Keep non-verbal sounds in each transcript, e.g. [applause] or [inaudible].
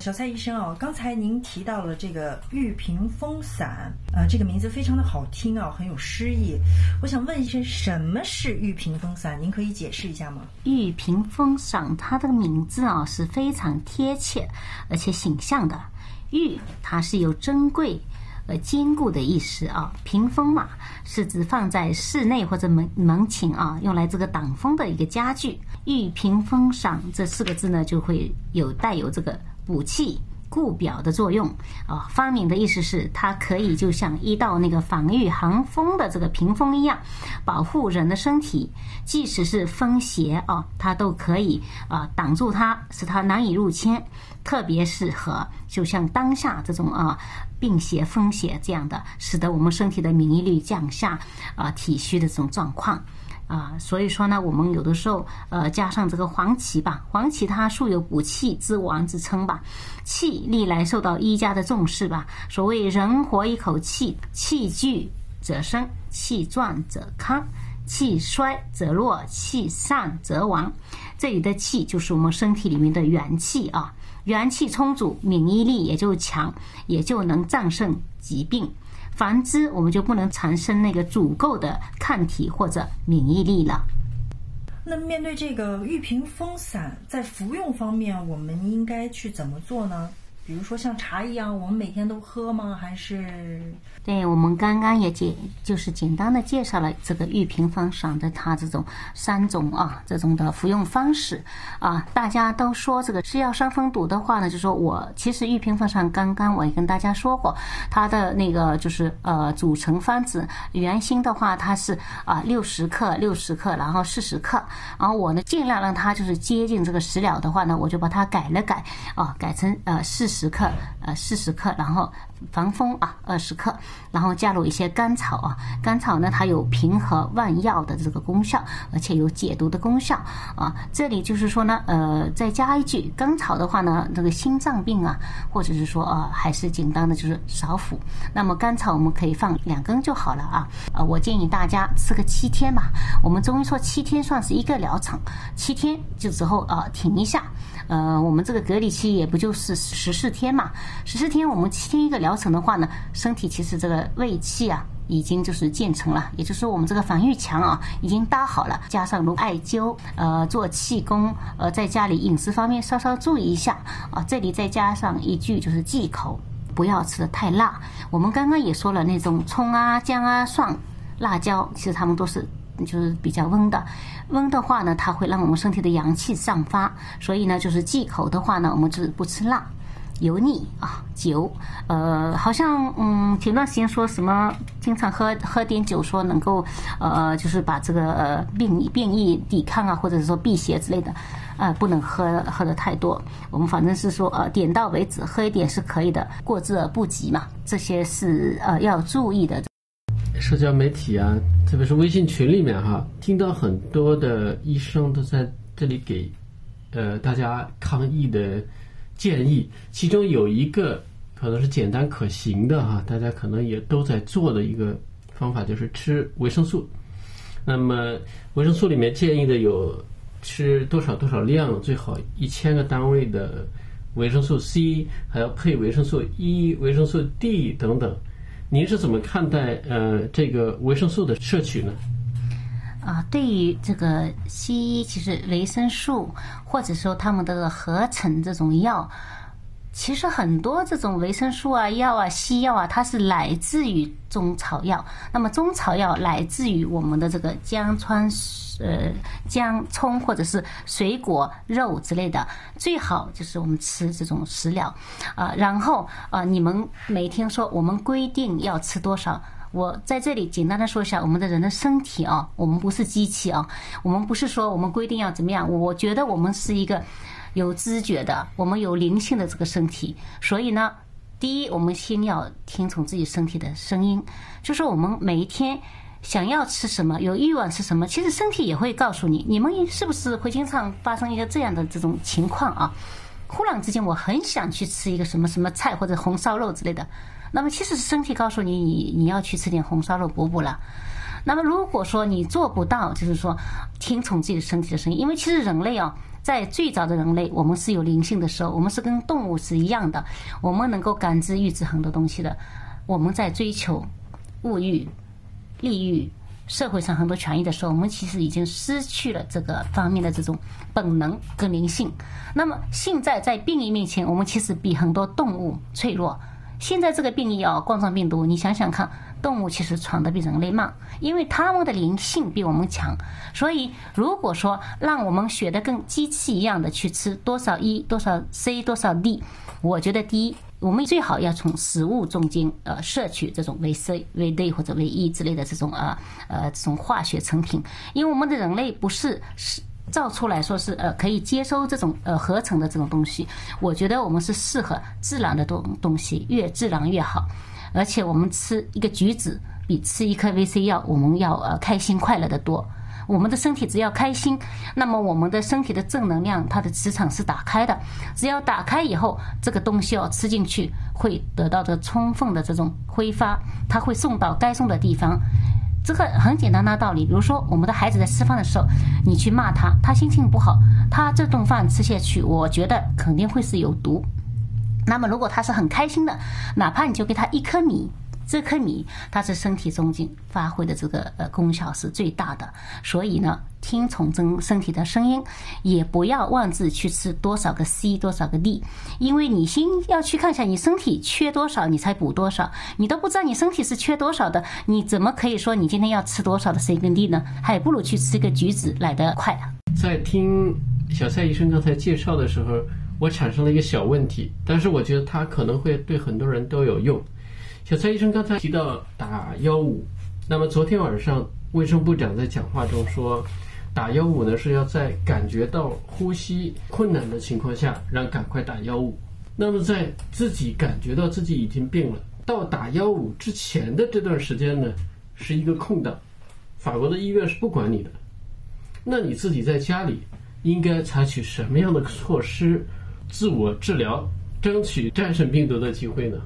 小蔡医生哦，刚才您提到了这个玉屏风散，呃，这个名字非常的好听啊，很有诗意。我想问一下，什么是玉屏风散？您可以解释一下吗？玉屏风散，它这个名字啊是非常贴切而且形象的。玉，它是有珍贵。呃，坚固的意思啊，屏风嘛，是指放在室内或者门门前啊，用来这个挡风的一个家具。玉屏风散这四个字呢，就会有带有这个补气。固表的作用啊，发明的意思是它可以就像一道那个防御寒风的这个屏风一样，保护人的身体，即使是风邪啊，它都可以啊挡住它，使它难以入侵。特别适合就像当下这种啊病邪、风邪这样的，使得我们身体的免疫力降下啊体虚的这种状况。啊，所以说呢，我们有的时候，呃，加上这个黄芪吧，黄芪它素有补气之王之称吧，气历来受到医家的重视吧。所谓人活一口气，气聚则生，气壮则康，气衰则弱，气散则亡。这里的气就是我们身体里面的元气啊，元气充足，免疫力也就强，也就能战胜疾病。防之，我们就不能产生那个足够的抗体或者免疫力了。那面对这个玉屏风散，在服用方面，我们应该去怎么做呢？比如说像茶一样，我们每天都喝吗？还是？对我们刚刚也简就是简单的介绍了这个玉屏风散的它这种三种啊这种的服用方式啊，大家都说这个吃药伤风毒的话呢，就说我其实玉屏风散刚刚我也跟大家说过，它的那个就是呃组成方子原心的话它是啊六十克六十克，然后四十克，然后我呢尽量让它就是接近这个食疗的话呢，我就把它改了改啊，改成呃四十时刻。呃四十克，然后。防风啊，二十克，然后加入一些甘草啊，甘草呢它有平和万药的这个功效，而且有解毒的功效啊。这里就是说呢，呃，再加一句，甘草的话呢，这个心脏病啊，或者是说啊，还是简单的就是少服。那么甘草我们可以放两根就好了啊。呃，我建议大家吃个七天吧。我们中医说七天算是一个疗程，七天就之后啊停一下。呃，我们这个隔离期也不就是十四天嘛？十四天我们七天一个疗程的话呢，身体其实这个胃气啊已经就是建成了，也就是说我们这个防御墙啊已经搭好了。加上如艾灸，呃，做气功，呃，在家里饮食方面稍稍注意一下啊。这里再加上一句就是忌口，不要吃的太辣。我们刚刚也说了，那种葱啊、姜啊、蒜、辣椒，其实它们都是。就是比较温的，温的话呢，它会让我们身体的阳气上发，所以呢，就是忌口的话呢，我们就是不吃辣、油腻啊酒，呃，好像嗯，前段时间说什么经常喝喝点酒，说能够呃，就是把这个呃病变异抵抗啊，或者是说辟邪之类的，啊，不能喝喝的太多。我们反正是说呃，点到为止，喝一点是可以的，过之而不及嘛，这些是呃要注意的。社交媒体啊，特别是微信群里面哈，听到很多的医生都在这里给，呃，大家抗疫的建议。其中有一个可能是简单可行的哈，大家可能也都在做的一个方法，就是吃维生素。那么维生素里面建议的有吃多少多少量，最好一千个单位的维生素 C，还要配维生素 E、维生素 D 等等。您是怎么看待呃这个维生素的摄取呢？啊，对于这个西医，其实维生素或者说他们的合成这种药。其实很多这种维生素啊、药啊、西药啊，它是来自于中草药。那么中草药来自于我们的这个姜、川、呃姜、葱或者是水果、肉之类的。最好就是我们吃这种食疗啊。然后啊，你们每天说我们规定要吃多少？我在这里简单的说一下，我们的人的身体啊，我们不是机器啊，我们不是说我们规定要怎么样。我觉得我们是一个。有知觉的，我们有灵性的这个身体，所以呢，第一，我们先要听从自己身体的声音，就是我们每一天想要吃什么，有欲望吃什么，其实身体也会告诉你。你们是不是会经常发生一个这样的这种情况啊？忽然之间，我很想去吃一个什么什么菜或者红烧肉之类的，那么其实是身体告诉你，你你要去吃点红烧肉补补了。那么如果说你做不到，就是说听从自己的身体的声音，因为其实人类啊。在最早的人类，我们是有灵性的时候，我们是跟动物是一样的，我们能够感知、预知很多东西的。我们在追求物欲、利欲、社会上很多权益的时候，我们其实已经失去了这个方面的这种本能跟灵性。那么现在在病疫面前，我们其实比很多动物脆弱。现在这个病例啊，冠状病毒，你想想看，动物其实传的比人类慢，因为它们的灵性比我们强。所以，如果说让我们学的跟机器一样的去吃多少 E 多少 C 多少 D，我觉得第一，我们最好要从食物中间呃摄取这种维 C、维 D 或者维 E 之类的这种啊呃这种化学成品，因为我们的人类不是是。造出来说是呃可以接收这种呃合成的这种东西，我觉得我们是适合自然的东东西，越自然越好。而且我们吃一个橘子比吃一颗 VC 药我们要呃开心快乐的多。我们的身体只要开心，那么我们的身体的正能量它的磁场是打开的，只要打开以后，这个东西要吃进去会得到的充分的这种挥发，它会送到该送的地方。这个很简单的道理，比如说我们的孩子在吃饭的时候，你去骂他，他心情不好，他这顿饭吃下去，我觉得肯定会是有毒。那么如果他是很开心的，哪怕你就给他一颗米。这颗米，它是身体中间发挥的这个呃功效是最大的，所以呢，听从真身体的声音，也不要妄自去吃多少个 C 多少个 D，因为你先要去看一下你身体缺多少，你才补多少，你都不知道你身体是缺多少的，你怎么可以说你今天要吃多少的 C 跟 D 呢？还不如去吃个橘子来得快啊！在听小蔡医生刚才介绍的时候，我产生了一个小问题，但是我觉得它可能会对很多人都有用。小蔡医生刚才提到打幺五，那么昨天晚上卫生部长在讲话中说，打幺五呢是要在感觉到呼吸困难的情况下，让赶快打幺五。那么在自己感觉到自己已经病了，到打幺五之前的这段时间呢，是一个空档。法国的医院是不管你的，那你自己在家里应该采取什么样的措施，自我治疗，争取战胜病毒的机会呢？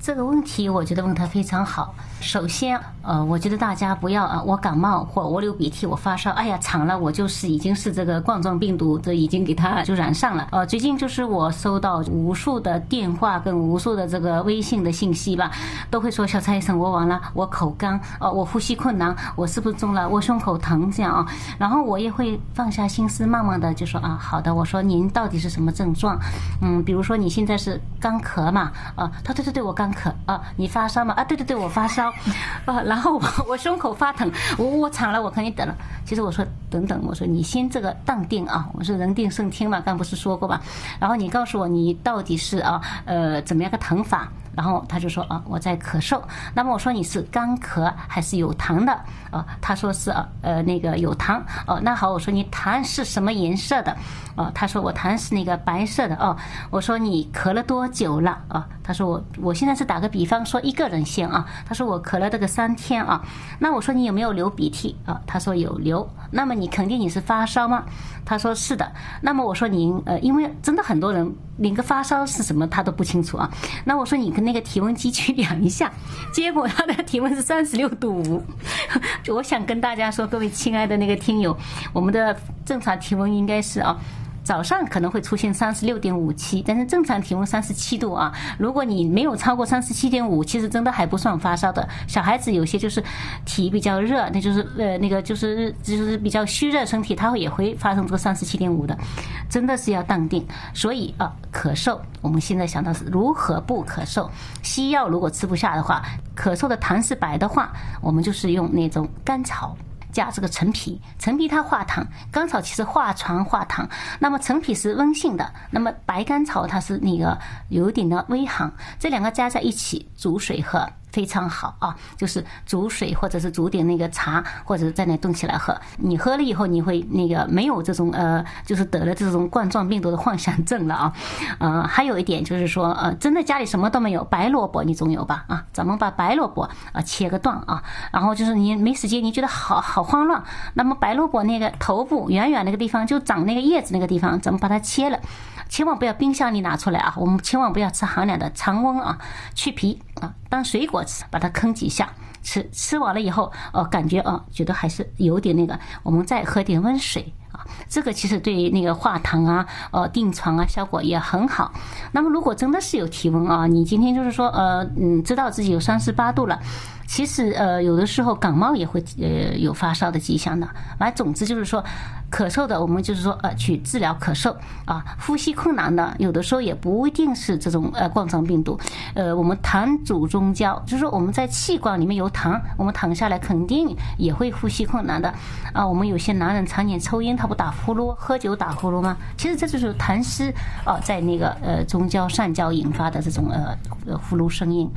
这个问题我觉得问得非常好。首先，呃，我觉得大家不要啊，我感冒或我流鼻涕，我发烧，哎呀，惨了，我就是已经是这个冠状病毒，这已经给它就染上了。呃，最近就是我收到无数的电话跟无数的这个微信的信息吧，都会说小蔡医生，我完了，我口干，哦，我呼吸困难，我是不是中了？我胸口疼这样啊。然后我也会放下心思，慢慢的就说啊，好的，我说您到底是什么症状？嗯，比如说你现在是干咳嘛？啊，他对对对，我干可啊，你发烧吗？啊，对对对，我发烧。[laughs] 啊，然后我 [laughs] 我胸口发疼，我我惨了，我肯定等了。其实我说等等，我说你先这个淡定啊，我说人定胜天嘛，刚不是说过吧？然后你告诉我你到底是啊呃怎么样个疼法？然后他就说啊我在咳嗽。那么我说你是干咳还是有痰的？啊，他说是啊呃那个有痰。哦，那好，我说你痰是什么颜色的？啊，他说我痰是那个白色的。哦，我说你咳了多久了？啊，他说我我现在是打个比方说一个人先啊，他说我咳了这个三天啊。那我说你有没有流鼻涕？啊，他说有流。那么你肯定你是发烧吗？他说是的。那么我说您呃，因为真的很多人连个发烧是什么他都不清楚啊。那我说你跟那个体温计去量一下，[laughs] 结果他的体温是三十六度五。[laughs] 我想跟大家说，各位亲爱的那个听友，我们的正常体温应该是啊。早上可能会出现三十六点五七，但是正常体温三十七度啊。如果你没有超过三十七点五，其实真的还不算发烧的。小孩子有些就是体比较热，那就是呃那个就是就是比较虚热身体，他会也会发生这个三十七点五的，真的是要淡定。所以啊，咳嗽，我们现在想到是如何不咳嗽。西药如果吃不下的话，咳嗽的痰是白的话，我们就是用那种甘草。加这个陈皮，陈皮它化痰，甘草其实化传化痰。那么陈皮是温性的，那么白甘草它是那个有点的微寒，这两个加在一起煮水喝。非常好啊，就是煮水或者是煮点那个茶，或者在那炖起来喝。你喝了以后，你会那个没有这种呃，就是得了这种冠状病毒的幻想症了啊。呃，还有一点就是说，呃，真的家里什么都没有，白萝卜你总有吧？啊，咱们把白萝卜啊切个段啊，然后就是你没时间，你觉得好好慌乱，那么白萝卜那个头部远远那个地方就长那个叶子那个地方，咱们把它切了。千万不要冰箱里拿出来啊！我们千万不要吃寒凉的，常温啊，去皮啊，当水果吃，把它啃几下吃。吃完了以后，哦，感觉啊，觉得还是有点那个，我们再喝点温水，啊，这个其实对那个化痰啊、呃定床啊效果也很好。那么如果真的是有体温啊，你今天就是说呃嗯知道自己有三十八度了。其实呃，有的时候感冒也会呃有发烧的迹象的。完，总之就是说，咳嗽的我们就是说呃去治疗咳嗽啊，呼吸困难的有的时候也不一定是这种呃冠状病毒。呃，我们痰阻中焦，就是说我们在气管里面有痰，我们躺下来肯定也会呼吸困难的啊。我们有些男人常年抽烟，他不打呼噜，喝酒打呼噜吗？其实这就是痰湿啊，在那个呃中焦上焦引发的这种呃呃呼噜声音。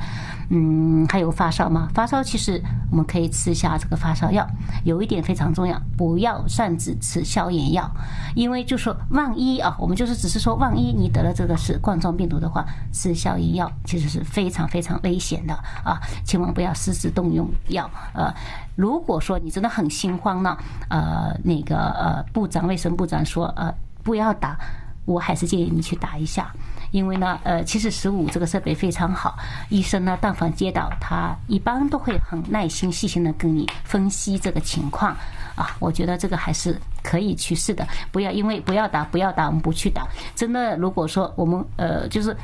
嗯，还有发烧吗？发烧其实我们可以吃一下这个发烧药。有一点非常重要，不要擅自吃消炎药，因为就说万一啊，我们就是只是说万一你得了这个是冠状病毒的话，吃消炎药其实是非常非常危险的啊！千万不要私自动用药。呃，如果说你真的很心慌呢，呃，那个呃部长卫生部长说呃不要打，我还是建议你去打一下。因为呢，呃，其实十五这个设备非常好，医生呢，但凡接到，他一般都会很耐心、细心的跟你分析这个情况，啊，我觉得这个还是可以去试的，不要因为不要打，不要打，我们不去打。真的，如果说我们呃，就是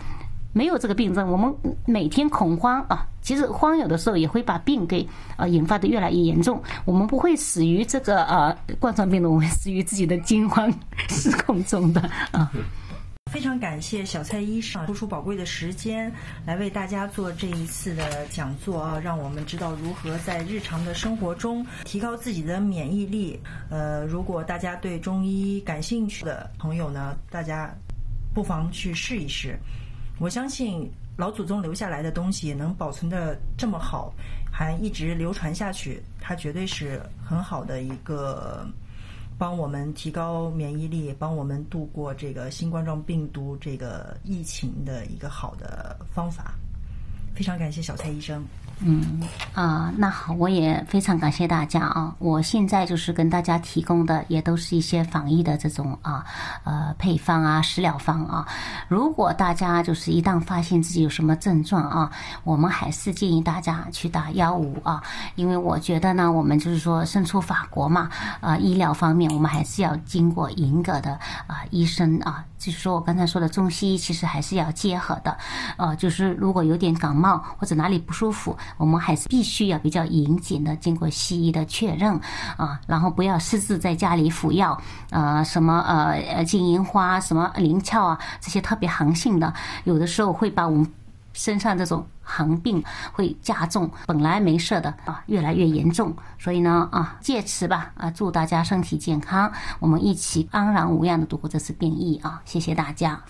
没有这个病症，我们每天恐慌啊，其实慌有的时候也会把病给啊引发的越来越严重。我们不会死于这个呃冠状病毒，我们死于自己的惊慌失控中的啊。非常感谢小蔡医生抽出宝贵的时间来为大家做这一次的讲座啊，让我们知道如何在日常的生活中提高自己的免疫力。呃，如果大家对中医感兴趣的朋友呢，大家不妨去试一试。我相信老祖宗留下来的东西能保存的这么好，还一直流传下去，它绝对是很好的一个。帮我们提高免疫力，帮我们度过这个新冠状病毒这个疫情的一个好的方法。非常感谢小蔡医生。嗯啊，那好，我也非常感谢大家啊！我现在就是跟大家提供的也都是一些防疫的这种啊呃配方啊食疗方啊。如果大家就是一旦发现自己有什么症状啊，我们还是建议大家去打幺五啊，因为我觉得呢，我们就是说身处法国嘛啊，医疗方面我们还是要经过严格的啊医生啊，就是说我刚才说的中西医其实还是要结合的，呃，就是如果有点感冒或者哪里不舒服。我们还是必须要比较严谨的经过西医的确认啊，然后不要私自在家里服药，呃，什么呃呃金银花、什么灵窍啊，这些特别寒性的，有的时候会把我们身上这种寒病会加重，本来没事的啊，越来越严重。所以呢啊，借此吧啊，祝大家身体健康，我们一起安然无恙的度过这次变异啊！谢谢大家。